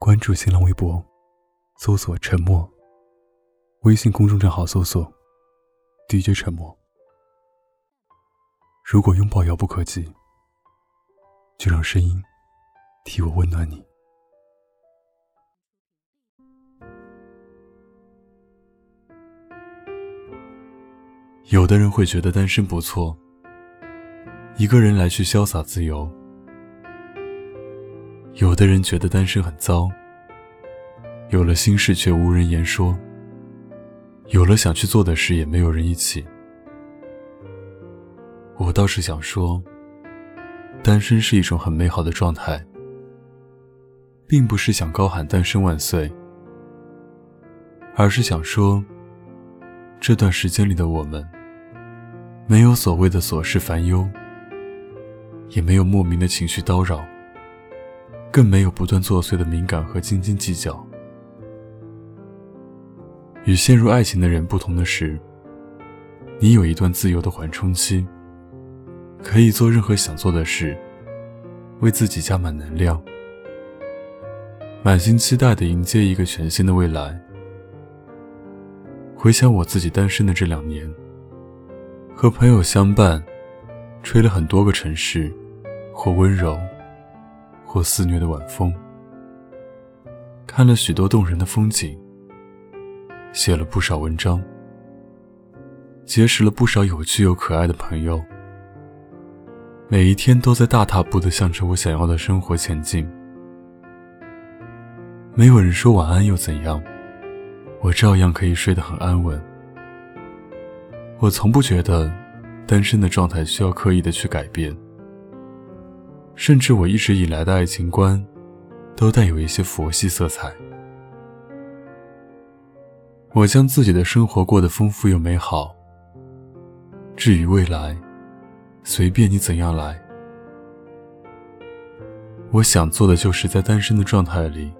关注新浪微博，搜索“沉默”。微信公众账号搜索 “DJ 沉默”。如果拥抱遥不可及，就让声音替我温暖你。有的人会觉得单身不错，一个人来去潇洒自由；有的人觉得单身很糟，有了心事却无人言说，有了想去做的事也没有人一起。我倒是想说，单身是一种很美好的状态，并不是想高喊单身万岁，而是想说，这段时间里的我们。没有所谓的琐事烦忧，也没有莫名的情绪叨扰，更没有不断作祟的敏感和斤斤计较。与陷入爱情的人不同的是，你有一段自由的缓冲期，可以做任何想做的事，为自己加满能量，满心期待的迎接一个全新的未来。回想我自己单身的这两年。和朋友相伴，吹了很多个城市，或温柔，或肆虐的晚风。看了许多动人的风景，写了不少文章，结识了不少有趣又可爱的朋友。每一天都在大踏步地向着我想要的生活前进。没有人说晚安又怎样，我照样可以睡得很安稳。我从不觉得单身的状态需要刻意的去改变，甚至我一直以来的爱情观都带有一些佛系色彩。我将自己的生活过得丰富又美好。至于未来，随便你怎样来。我想做的就是在单身的状态里，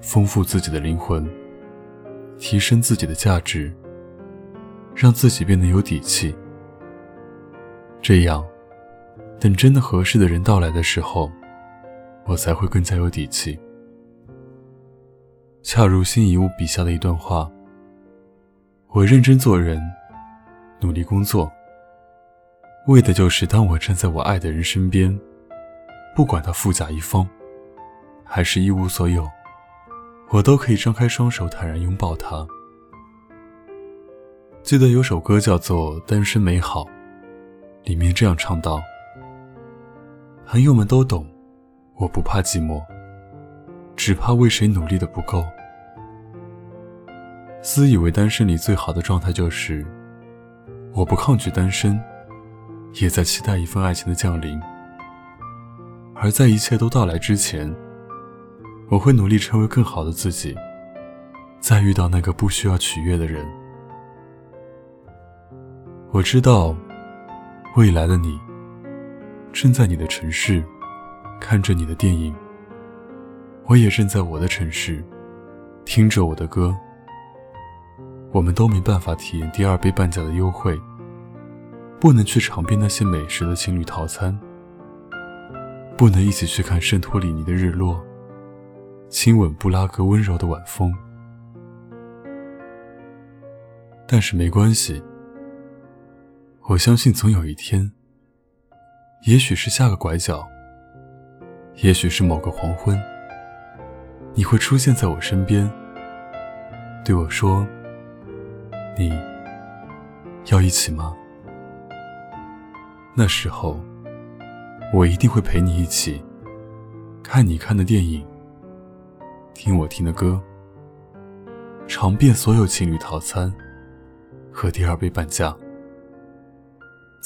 丰富自己的灵魂，提升自己的价值。让自己变得有底气，这样，等真的合适的人到来的时候，我才会更加有底气。恰如新遗物笔下的一段话：我认真做人，努力工作，为的就是当我站在我爱的人身边，不管他富甲一方，还是一无所有，我都可以张开双手，坦然拥抱他。记得有首歌叫做《单身美好》，里面这样唱道：“朋友们都懂，我不怕寂寞，只怕为谁努力的不够。”私以为单身里最好的状态就是，我不抗拒单身，也在期待一份爱情的降临。而在一切都到来之前，我会努力成为更好的自己，再遇到那个不需要取悦的人。我知道，未来的你正在你的城市看着你的电影，我也正在我的城市听着我的歌。我们都没办法体验第二杯半价的优惠，不能去尝遍那些美食的情侣套餐，不能一起去看圣托里尼的日落，亲吻布拉格温柔的晚风。但是没关系。我相信总有一天，也许是下个拐角，也许是某个黄昏，你会出现在我身边，对我说：“你要一起吗？”那时候，我一定会陪你一起看你看的电影，听我听的歌，尝遍所有情侣套餐和第二杯半价。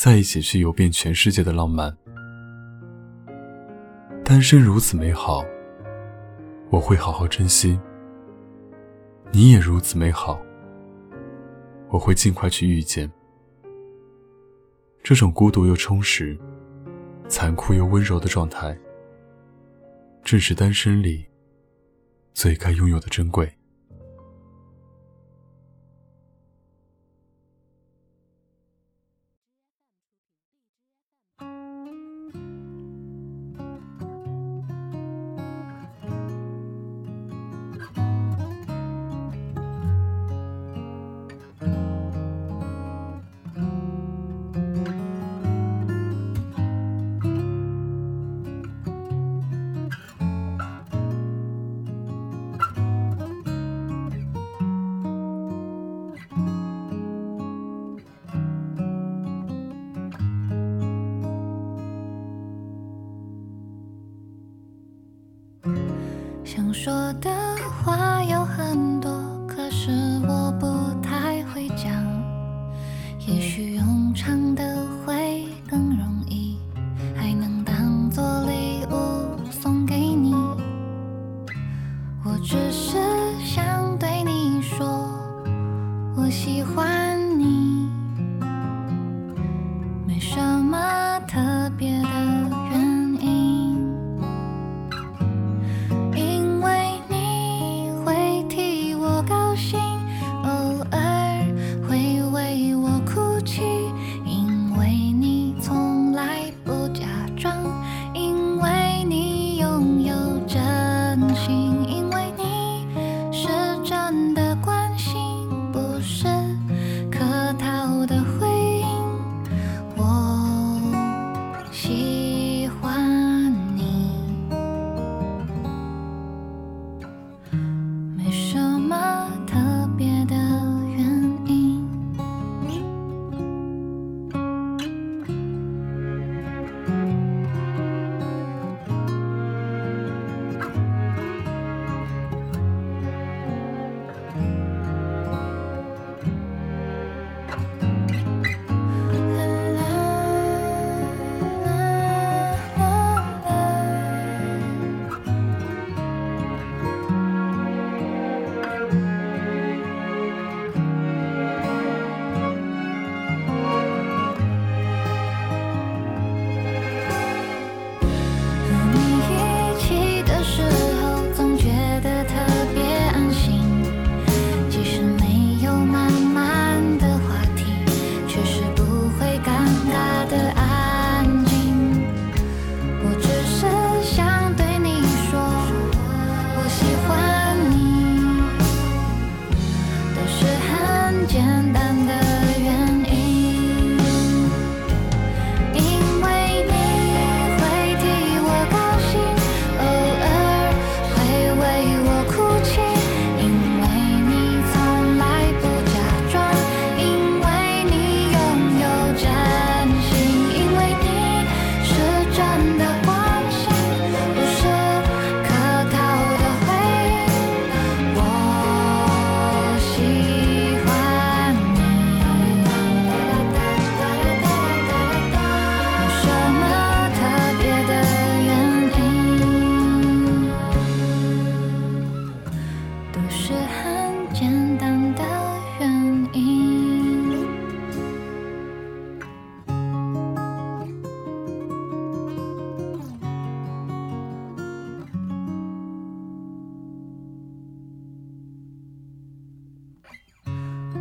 在一起去游遍全世界的浪漫，单身如此美好，我会好好珍惜。你也如此美好，我会尽快去遇见。这种孤独又充实、残酷又温柔的状态，正是单身里最该拥有的珍贵。说的话有很多心。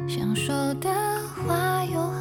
想说的话有